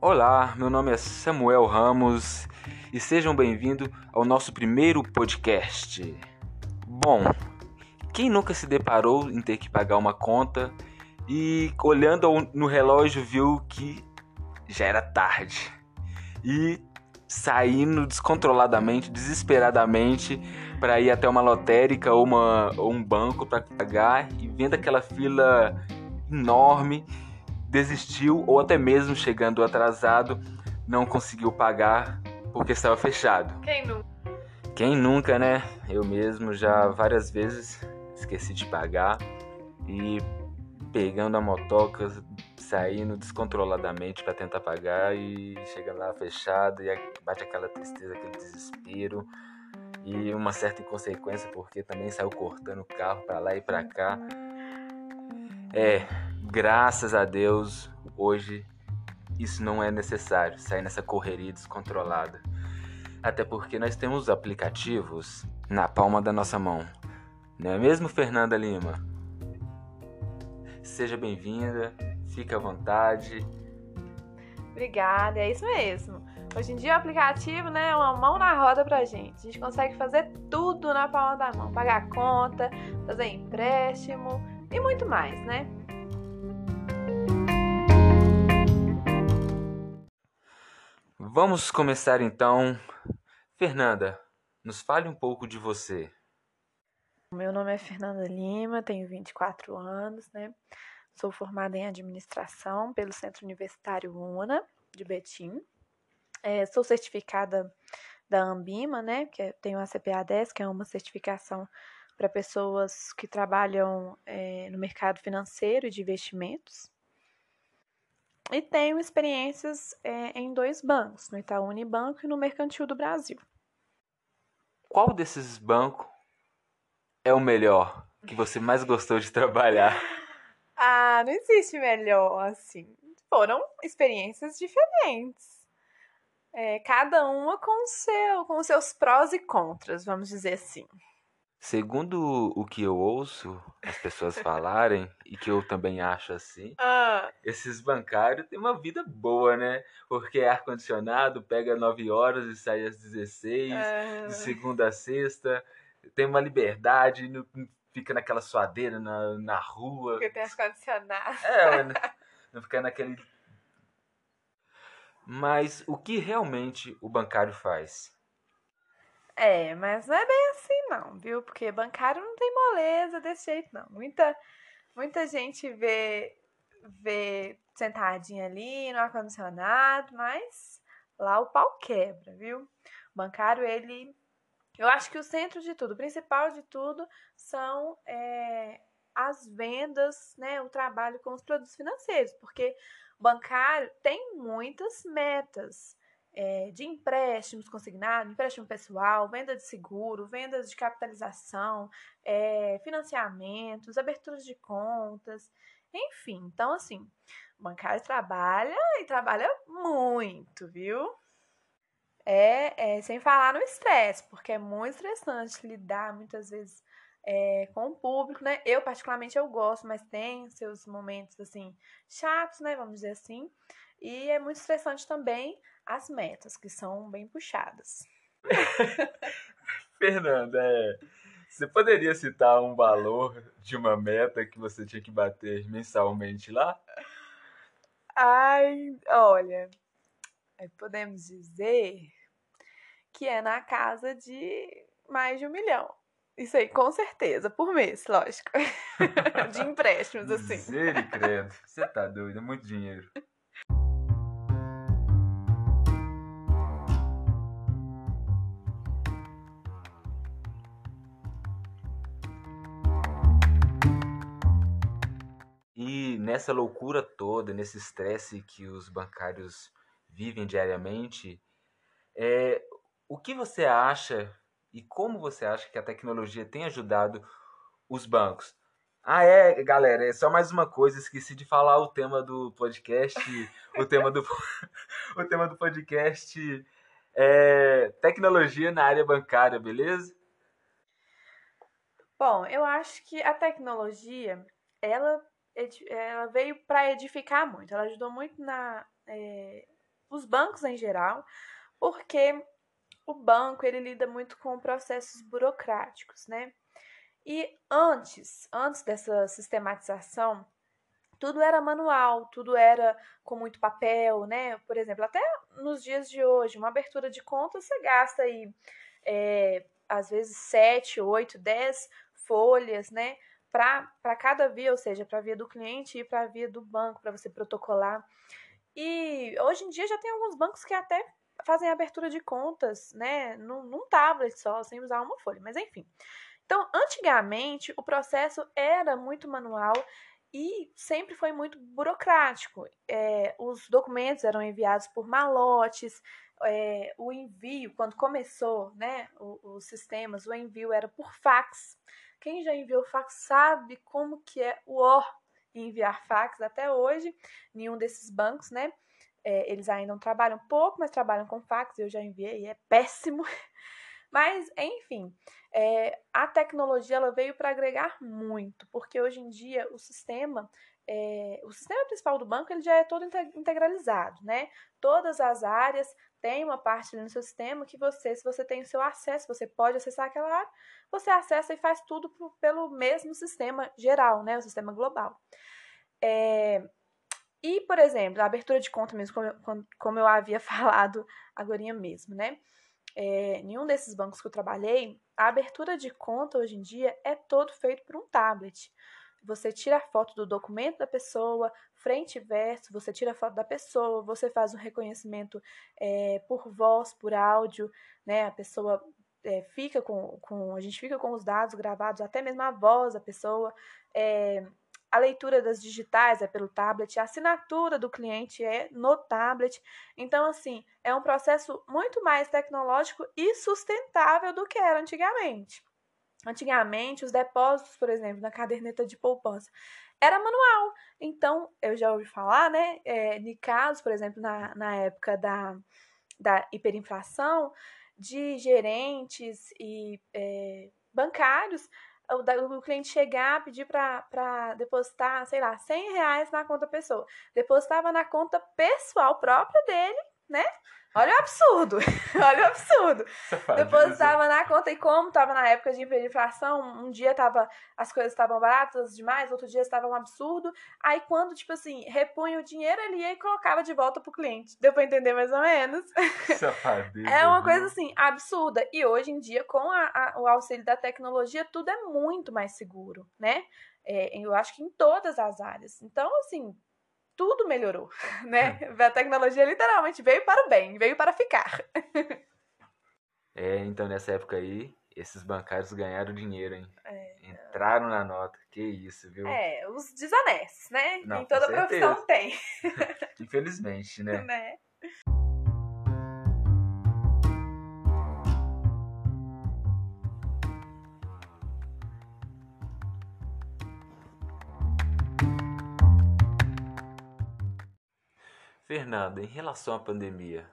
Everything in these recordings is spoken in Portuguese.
Olá, meu nome é Samuel Ramos e sejam bem-vindos ao nosso primeiro podcast. Bom, quem nunca se deparou em ter que pagar uma conta e olhando no relógio viu que já era tarde e saindo descontroladamente, desesperadamente para ir até uma lotérica ou, uma, ou um banco para pagar e vendo aquela fila enorme desistiu ou até mesmo chegando atrasado não conseguiu pagar porque estava fechado. Quem nunca? Quem nunca, né? Eu mesmo já várias vezes esqueci de pagar e pegando a motoca, saindo descontroladamente para tentar pagar e chegando lá fechado e bate aquela tristeza, aquele desespero e uma certa inconsequência porque também saiu cortando o carro para lá e para cá. É, graças a Deus, hoje isso não é necessário, sair nessa correria descontrolada. Até porque nós temos aplicativos na palma da nossa mão. Não é mesmo, Fernanda Lima? Seja bem-vinda, fique à vontade. Obrigada, é isso mesmo. Hoje em dia o aplicativo né, é uma mão na roda pra gente. A gente consegue fazer tudo na palma da mão. Pagar conta, fazer empréstimo e muito mais, né? Vamos começar então. Fernanda, nos fale um pouco de você. Meu nome é Fernanda Lima, tenho 24 anos, né? Sou formada em administração pelo Centro Universitário UNA de Betim. É, sou certificada da Ambima, né? Que é, tenho a CPA 10, que é uma certificação para pessoas que trabalham é, no mercado financeiro e de investimentos. E tenho experiências é, em dois bancos, no Itaú Unibanco e no Mercantil do Brasil. Qual desses bancos é o melhor que você mais gostou de trabalhar? ah, não existe melhor assim. Foram experiências diferentes. É, cada uma com, seu, com seus prós e contras, vamos dizer assim. Segundo o que eu ouço as pessoas falarem, e que eu também acho assim, ah. esses bancários têm uma vida boa, né? Porque é ar-condicionado, pega 9 horas e sai às 16, ah. de segunda a sexta, tem uma liberdade, não fica naquela suadeira na, na rua. Porque tem ar-condicionado. É, não fica naquele. Mas o que realmente o bancário faz? É, mas não é bem assim não, viu? Porque bancário não tem moleza desse jeito não. Muita, muita gente vê, vê sentadinha ali no ar-condicionado, mas lá o pau quebra, viu? O bancário, ele... Eu acho que o centro de tudo, o principal de tudo, são é, as vendas, né? O trabalho com os produtos financeiros, porque bancário tem muitas metas é, de empréstimos consignados, empréstimo pessoal, venda de seguro, vendas de capitalização, é, financiamentos, aberturas de contas, enfim. Então, assim, o bancário trabalha e trabalha muito, viu? É, é sem falar no estresse, porque é muito estressante lidar muitas vezes é, com o público, né? Eu, particularmente, eu gosto, mas tem seus momentos, assim, chatos, né? Vamos dizer assim. E é muito estressante também as metas, que são bem puxadas. Fernanda, é, você poderia citar um valor de uma meta que você tinha que bater mensalmente lá? Ai, olha, podemos dizer que é na casa de mais de um milhão. Isso aí, com certeza, por mês, lógico. de empréstimos, assim. Misericórdia, você tá doido, é muito dinheiro. Nessa loucura toda, nesse estresse que os bancários vivem diariamente, é, o que você acha e como você acha que a tecnologia tem ajudado os bancos? Ah, é, galera, é só mais uma coisa, esqueci de falar o tema do podcast, o tema do o tema do podcast é tecnologia na área bancária, beleza? Bom, eu acho que a tecnologia, ela ela veio para edificar muito. Ela ajudou muito na, é, os bancos em geral, porque o banco ele lida muito com processos burocráticos, né? E antes, antes dessa sistematização, tudo era manual, tudo era com muito papel, né? Por exemplo, até nos dias de hoje, uma abertura de conta você gasta aí, é, às vezes, 7, 8, 10 folhas, né? Para cada via, ou seja, para a via do cliente e para a via do banco, para você protocolar. E hoje em dia já tem alguns bancos que até fazem abertura de contas, né? Num, num tablet só, sem usar uma folha. Mas enfim. Então, antigamente, o processo era muito manual e sempre foi muito burocrático. É, os documentos eram enviados por malotes, é, o envio, quando começou né, os, os sistemas, o envio era por fax. Quem já enviou fax sabe como que é o ó enviar fax até hoje. Nenhum desses bancos, né? É, eles ainda não trabalham pouco, mas trabalham com fax. Eu já enviei, é péssimo. Mas, enfim, é, a tecnologia ela veio para agregar muito, porque hoje em dia o sistema, é, o sistema principal do banco ele já é todo integralizado, né? Todas as áreas têm uma parte no seu sistema que você, se você tem o seu acesso, você pode acessar aquela área, você acessa e faz tudo pelo mesmo sistema geral, né? O sistema global. É, e, por exemplo, a abertura de conta mesmo, como eu, havia falado agora mesmo, né? é, nenhum desses bancos que eu trabalhei, a abertura de conta hoje em dia é todo feito por um tablet. Você tira a foto do documento da pessoa, frente e verso, você tira a foto da pessoa, você faz um reconhecimento é, por voz, por áudio, né? A pessoa é, fica com, com. A gente fica com os dados gravados, até mesmo a voz da pessoa. É, a leitura das digitais é pelo tablet, a assinatura do cliente é no tablet. Então, assim, é um processo muito mais tecnológico e sustentável do que era antigamente. Antigamente, os depósitos, por exemplo, na caderneta de poupança, era manual. Então, eu já ouvi falar, né, é, de casos, por exemplo, na, na época da, da hiperinflação, de gerentes e é, bancários o, o cliente chegar, pedir para depositar, sei lá, 100 reais na conta pessoa. Depositava na conta pessoal própria dele, né? Olha o absurdo. Olha o absurdo. Depositava na conta e como estava na época de inflação, um dia tava, as coisas estavam baratas demais, outro dia estava um absurdo. Aí quando, tipo assim, repunha o dinheiro, ele ia e colocava de volta pro cliente. Deu pra entender mais ou menos? é uma coisa assim, absurda. E hoje em dia, com a, a, o auxílio da tecnologia, tudo é muito mais seguro, né? É, eu acho que em todas as áreas. Então, assim, tudo melhorou, né? A tecnologia literalmente veio para o bem, veio para ficar. É, então nessa época aí, esses bancários ganharam dinheiro, hein? É. Entraram na nota, que isso, viu? É, os desonestos, né? Não, em toda profissão tem. Infelizmente, né? né? Fernanda, em relação à pandemia,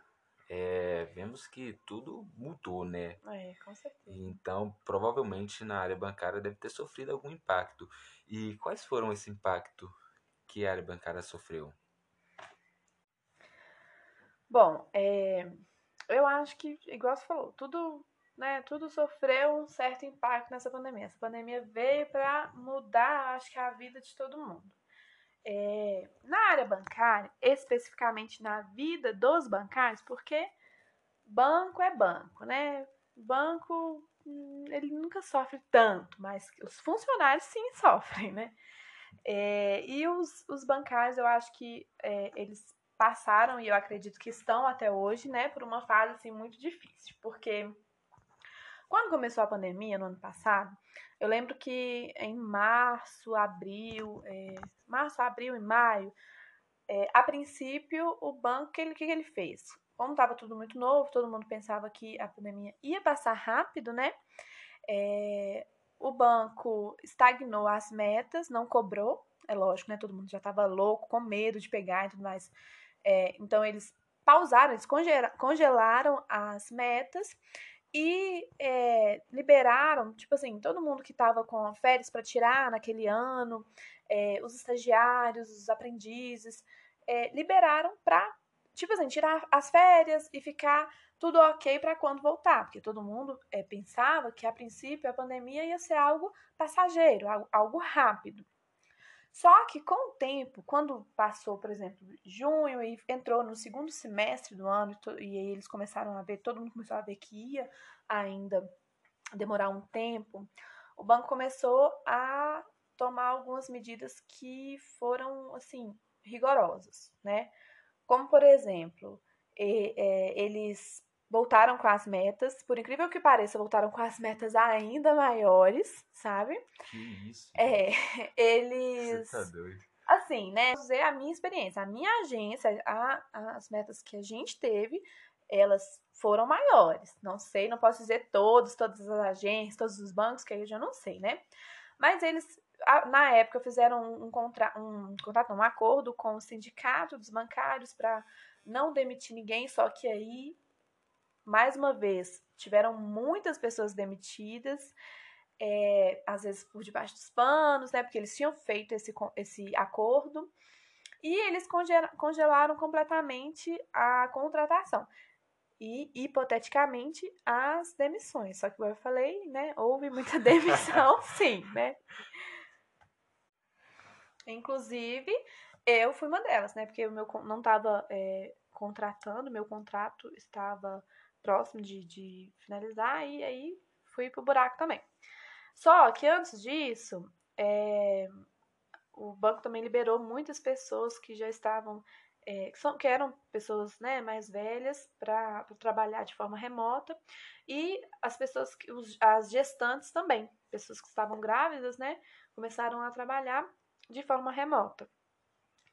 é, vemos que tudo mudou, né? É, com certeza. Então, provavelmente na área bancária deve ter sofrido algum impacto. E quais foram esse impacto que a área bancária sofreu? Bom, é, eu acho que, igual você falou, tudo, né, tudo sofreu um certo impacto nessa pandemia. Essa pandemia veio para mudar, acho que, a vida de todo mundo. É, na área bancária, especificamente na vida dos bancários, porque banco é banco, né? Banco, hum, ele nunca sofre tanto, mas os funcionários sim sofrem, né? É, e os, os bancários, eu acho que é, eles passaram, e eu acredito que estão até hoje, né, por uma fase assim, muito difícil, porque quando começou a pandemia, no ano passado, eu lembro que em março, abril, é, março, abril e maio, é, a princípio, o banco, o que, que ele fez? Como estava tudo muito novo, todo mundo pensava que a pandemia ia passar rápido, né? É, o banco estagnou as metas, não cobrou, é lógico, né? Todo mundo já estava louco, com medo de pegar e tudo mais. É, então, eles pausaram, eles congelaram as metas e é, liberaram, tipo assim, todo mundo que estava com férias para tirar naquele ano, é, os estagiários, os aprendizes, é, liberaram para tipo assim, tirar as férias e ficar tudo ok para quando voltar, porque todo mundo é, pensava que a princípio a pandemia ia ser algo passageiro, algo, algo rápido. Só que com o tempo, quando passou, por exemplo, junho e entrou no segundo semestre do ano, e aí eles começaram a ver, todo mundo começou a ver que ia ainda demorar um tempo, o banco começou a tomar algumas medidas que foram, assim, rigorosas, né? Como, por exemplo, eles voltaram com as metas, por incrível que pareça, voltaram com as metas ainda maiores, sabe? Que isso? É, eles. Você tá doido. Assim, né? Vou dizer a minha experiência. A minha agência, a, as metas que a gente teve, elas foram maiores. Não sei, não posso dizer todos, todas as agências, todos os bancos, que aí eu já não sei, né? Mas eles, na época, fizeram um, contra, um contrato, um acordo com o sindicato dos bancários para não demitir ninguém, só que aí mais uma vez, tiveram muitas pessoas demitidas, é, às vezes por debaixo dos panos, né? Porque eles tinham feito esse, esse acordo. E eles congelaram completamente a contratação. E, hipoteticamente, as demissões. Só que, como eu falei, né? Houve muita demissão, sim, né? Inclusive, eu fui uma delas, né? Porque o meu não estava é, contratando, meu contrato estava próximo de, de finalizar, e aí fui pro buraco também. Só que antes disso, é, o banco também liberou muitas pessoas que já estavam, é, que, são, que eram pessoas né, mais velhas para trabalhar de forma remota, e as pessoas, os, as gestantes também, pessoas que estavam grávidas, né, começaram a trabalhar de forma remota.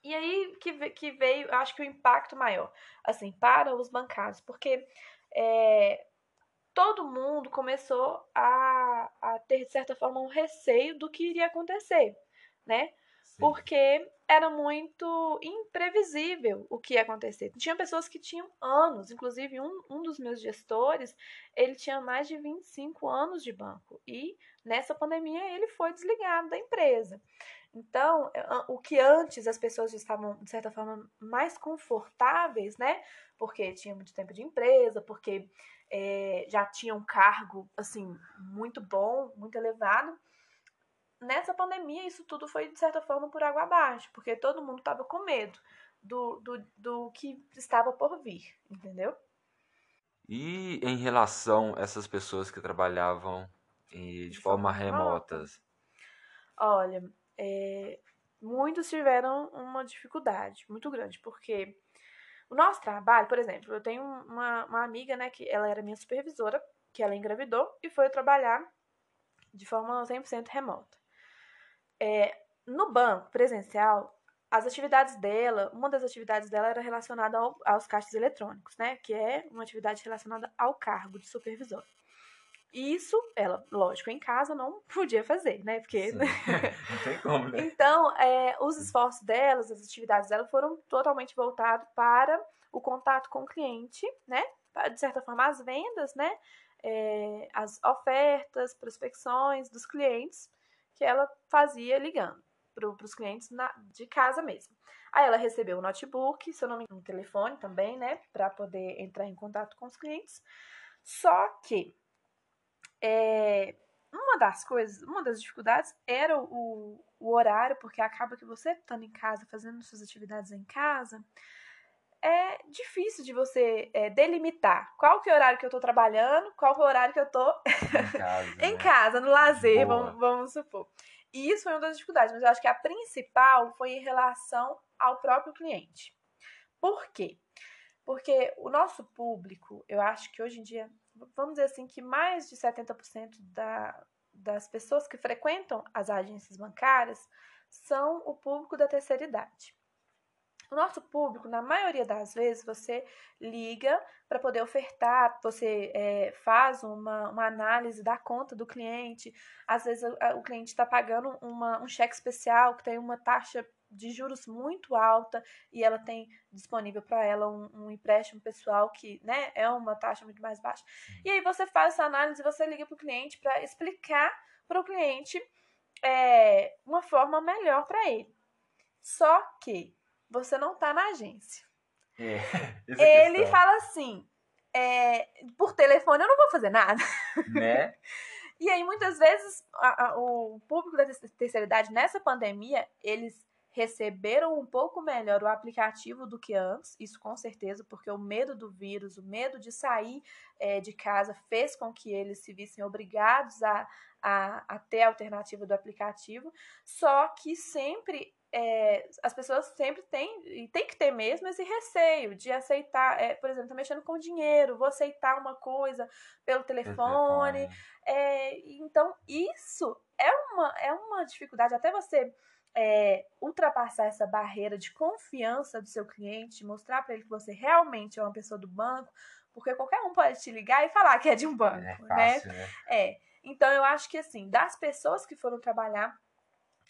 E aí que, que veio, acho que o impacto maior, assim, para os bancários, porque é, todo mundo começou a, a ter, de certa forma, um receio do que iria acontecer, né? Porque era muito imprevisível o que ia acontecer. Tinha pessoas que tinham anos, inclusive um, um dos meus gestores, ele tinha mais de 25 anos de banco e nessa pandemia ele foi desligado da empresa. Então, o que antes as pessoas estavam, de certa forma, mais confortáveis, né? Porque tinha muito tempo de empresa, porque é, já tinha um cargo, assim, muito bom, muito elevado. Nessa pandemia, isso tudo foi, de certa forma, por água abaixo, porque todo mundo estava com medo do, do, do que estava por vir, entendeu? E em relação a essas pessoas que trabalhavam de, de forma, forma remotas? Olha, é, muitos tiveram uma dificuldade muito grande, porque o nosso trabalho, por exemplo, eu tenho uma, uma amiga, né, que ela era minha supervisora, que ela engravidou e foi trabalhar de forma 100% remota. É, no banco presencial, as atividades dela, uma das atividades dela era relacionada ao, aos caixas eletrônicos, né, que é uma atividade relacionada ao cargo de supervisora. Isso, ela, lógico, em casa não podia fazer, né? Porque. Não tem como, né? então, é, os esforços delas, as atividades dela foram totalmente voltados para o contato com o cliente, né? De certa forma, as vendas, né? É, as ofertas, prospecções dos clientes que ela fazia ligando para os clientes na, de casa mesmo. Aí ela recebeu o notebook, se eu não me engano, um telefone também, né? Para poder entrar em contato com os clientes. Só que é, uma das coisas, uma das dificuldades era o, o horário, porque acaba que você estando em casa, fazendo suas atividades em casa, é difícil de você é, delimitar qual que é o horário que eu tô trabalhando, qual que é o horário que eu em casa, em né? casa no lazer, vamos, vamos supor. E isso foi uma das dificuldades, mas eu acho que a principal foi em relação ao próprio cliente. Por quê? Porque o nosso público, eu acho que hoje em dia vamos dizer assim, que mais de 70% da, das pessoas que frequentam as agências bancárias são o público da terceira idade. O nosso público, na maioria das vezes, você liga para poder ofertar, você é, faz uma, uma análise da conta do cliente. Às vezes o, o cliente está pagando uma, um cheque especial que tem uma taxa de juros muito alta e ela tem disponível para ela um, um, empréstimo pessoal que né, é uma taxa muito mais baixa. E aí você faz essa análise e você liga para o cliente para explicar para o cliente é, uma forma melhor para ele. Só que você não está na agência. É, ele fala assim: é, por telefone eu não vou fazer nada. Né? e aí, muitas vezes, a, a, o público da terceira idade, nessa pandemia, eles receberam um pouco melhor o aplicativo do que antes, isso com certeza, porque o medo do vírus, o medo de sair é, de casa fez com que eles se vissem obrigados a, a, a ter a alternativa do aplicativo, só que sempre é, as pessoas sempre têm, e tem que ter mesmo, esse receio de aceitar, é, por exemplo, tá mexendo com dinheiro, vou aceitar uma coisa pelo telefone. É, então, isso é uma, é uma dificuldade, até você é, ultrapassar essa barreira de confiança do seu cliente, mostrar para ele que você realmente é uma pessoa do banco, porque qualquer um pode te ligar e falar que é de um banco, é né? fácil, né? né? É. Então eu acho que assim, das pessoas que foram trabalhar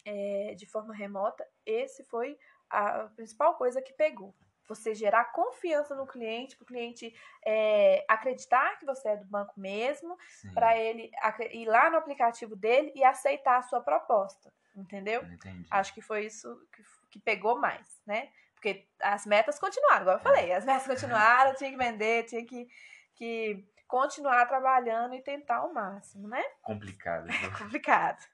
é, de forma remota, esse foi a principal coisa que pegou. Você gerar confiança no cliente, para o cliente é, acreditar que você é do banco mesmo, para ele ir lá no aplicativo dele e aceitar a sua proposta. Entendeu? Entendi. Acho que foi isso que, que pegou mais, né? Porque as metas continuaram, igual eu é. falei, as metas continuaram, tinha que vender, tinha que, que continuar trabalhando e tentar o máximo, né? Complicado. complicado.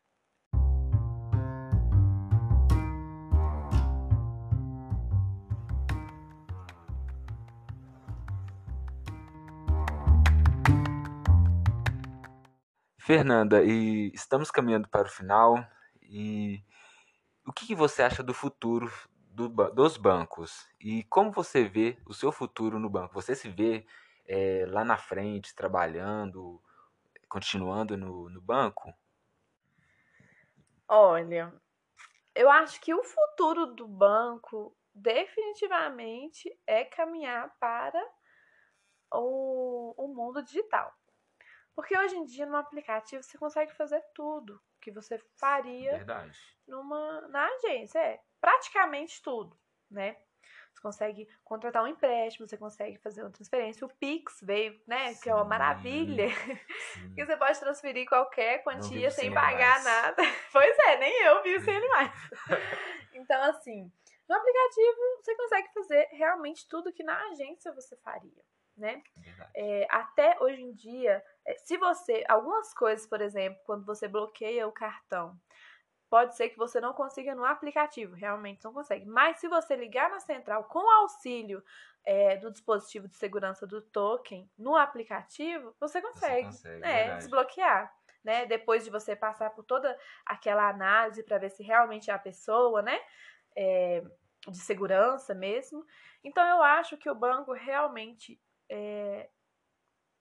Fernanda, e estamos caminhando para o final. E o que, você acha do futuro do, dos bancos? E como você vê o seu futuro no banco? Você se vê é, lá na frente, trabalhando, continuando no, no banco? Olha, eu acho que o futuro do banco definitivamente é caminhar para o, o mundo digital. Porque hoje em dia, no aplicativo, você consegue fazer tudo que você faria Verdade. numa na agência. É praticamente tudo, né? Você consegue contratar um empréstimo, você consegue fazer uma transferência. O Pix veio, né? Sim, que é uma maravilha. que você pode transferir qualquer quantia sem pagar nada. Pois é, nem eu vi sem mais. então, assim, no aplicativo você consegue fazer realmente tudo que na agência você faria né? É, até hoje em dia, é, se você. Algumas coisas, por exemplo, quando você bloqueia o cartão, pode ser que você não consiga no aplicativo, realmente não consegue. Mas se você ligar na central com auxílio é, do dispositivo de segurança do token no aplicativo, você consegue, você consegue é, desbloquear. Né? Depois de você passar por toda aquela análise para ver se realmente é a pessoa, né? É, de segurança mesmo. Então eu acho que o banco realmente é,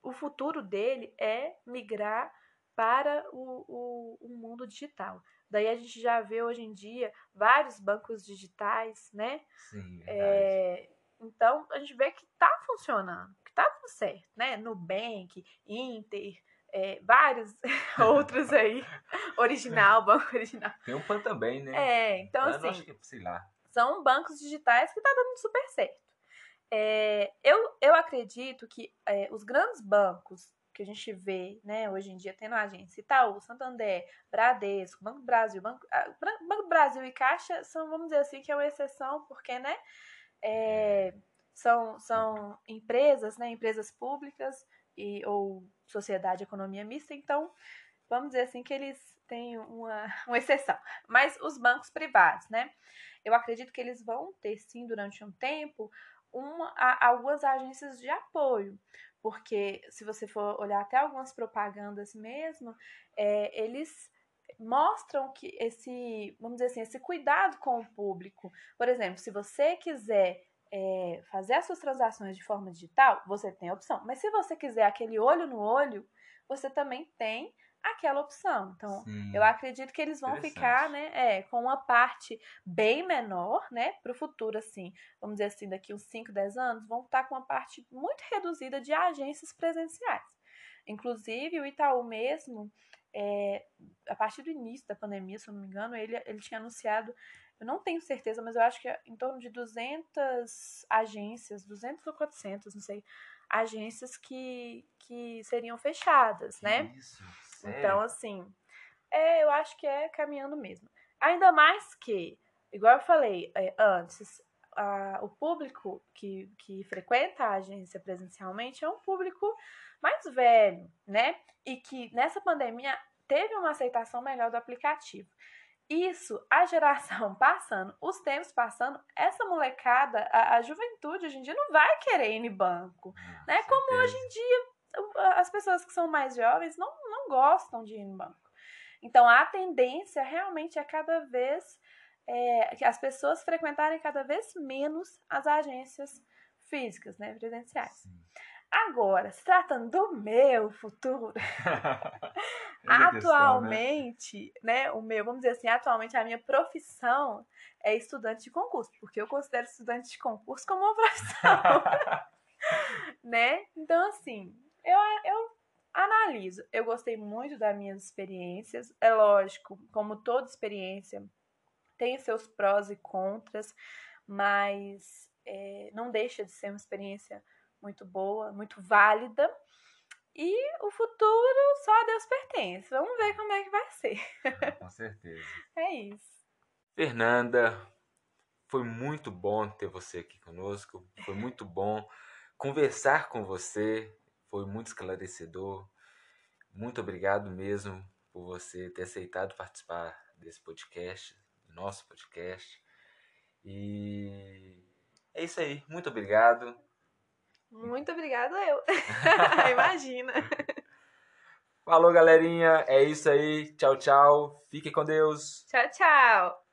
o futuro dele é migrar para o, o, o, mundo digital. Daí a gente já vê hoje em dia vários bancos digitais, né? Sim, é, então a gente vê que está funcionando, que está tudo certo, né? Nubank, Inter, é, vários outros aí, original, banco original. Tem um PAN também, né? É, então Eu assim, que, sei lá. são bancos digitais que tá dando super certo. É, eu, eu acredito que é, os grandes bancos que a gente vê, né, hoje em dia tendo agência Itaú, Santander, Bradesco, Banco Brasil, Banco, Banco do Brasil e Caixa são, vamos dizer assim, que é uma exceção, porque, né, é, são, são empresas, né, empresas públicas e, ou sociedade economia mista, então, vamos dizer assim que eles têm uma, uma exceção. Mas os bancos privados, né, eu acredito que eles vão ter, sim, durante um tempo, uma, algumas agências de apoio, porque se você for olhar até algumas propagandas mesmo, é, eles mostram que esse, vamos dizer assim, esse cuidado com o público. Por exemplo, se você quiser é, fazer as suas transações de forma digital, você tem a opção. Mas se você quiser aquele olho no olho, você também tem aquela opção. Então, Sim. eu acredito que eles vão ficar, né, é, com uma parte bem menor, né, para o futuro, assim, vamos dizer assim, daqui uns 5, 10 anos, vão estar com uma parte muito reduzida de agências presenciais. Inclusive, o Itaú mesmo, é, a partir do início da pandemia, se eu não me engano, ele, ele tinha anunciado, eu não tenho certeza, mas eu acho que é em torno de 200 agências, 200 ou 400, não sei, agências que, que seriam fechadas, né? Isso. Então, assim, é, eu acho que é caminhando mesmo. Ainda mais que, igual eu falei é, antes, a, o público que, que frequenta a agência presencialmente é um público mais velho, né? E que nessa pandemia teve uma aceitação melhor do aplicativo. Isso, a geração passando, os tempos passando, essa molecada, a, a juventude hoje em dia não vai querer ir no banco, ah, né? Como hoje em dia as pessoas que são mais jovens não, não gostam de ir no banco. Então a tendência realmente é cada vez é, que as pessoas frequentarem cada vez menos as agências físicas, né, presenciais. Sim. Agora, se tratando do meu futuro, atualmente, questão, né? né, o meu, vamos dizer assim, atualmente a minha profissão é estudante de concurso, porque eu considero estudante de concurso como uma profissão, né? Então, assim, eu, eu analiso. Eu gostei muito das minhas experiências. É lógico, como toda experiência, tem seus prós e contras, mas é, não deixa de ser uma experiência muito boa, muito válida. E o futuro só a Deus pertence. Vamos ver como é que vai ser. Com certeza. é isso. Fernanda, foi muito bom ter você aqui conosco. Foi muito bom conversar com você. Foi muito esclarecedor. Muito obrigado mesmo por você ter aceitado participar desse podcast, do nosso podcast. E é isso aí. Muito obrigado. Muito obrigado eu. Imagina. Falou, galerinha. É isso aí. Tchau, tchau. Fique com Deus. Tchau, tchau.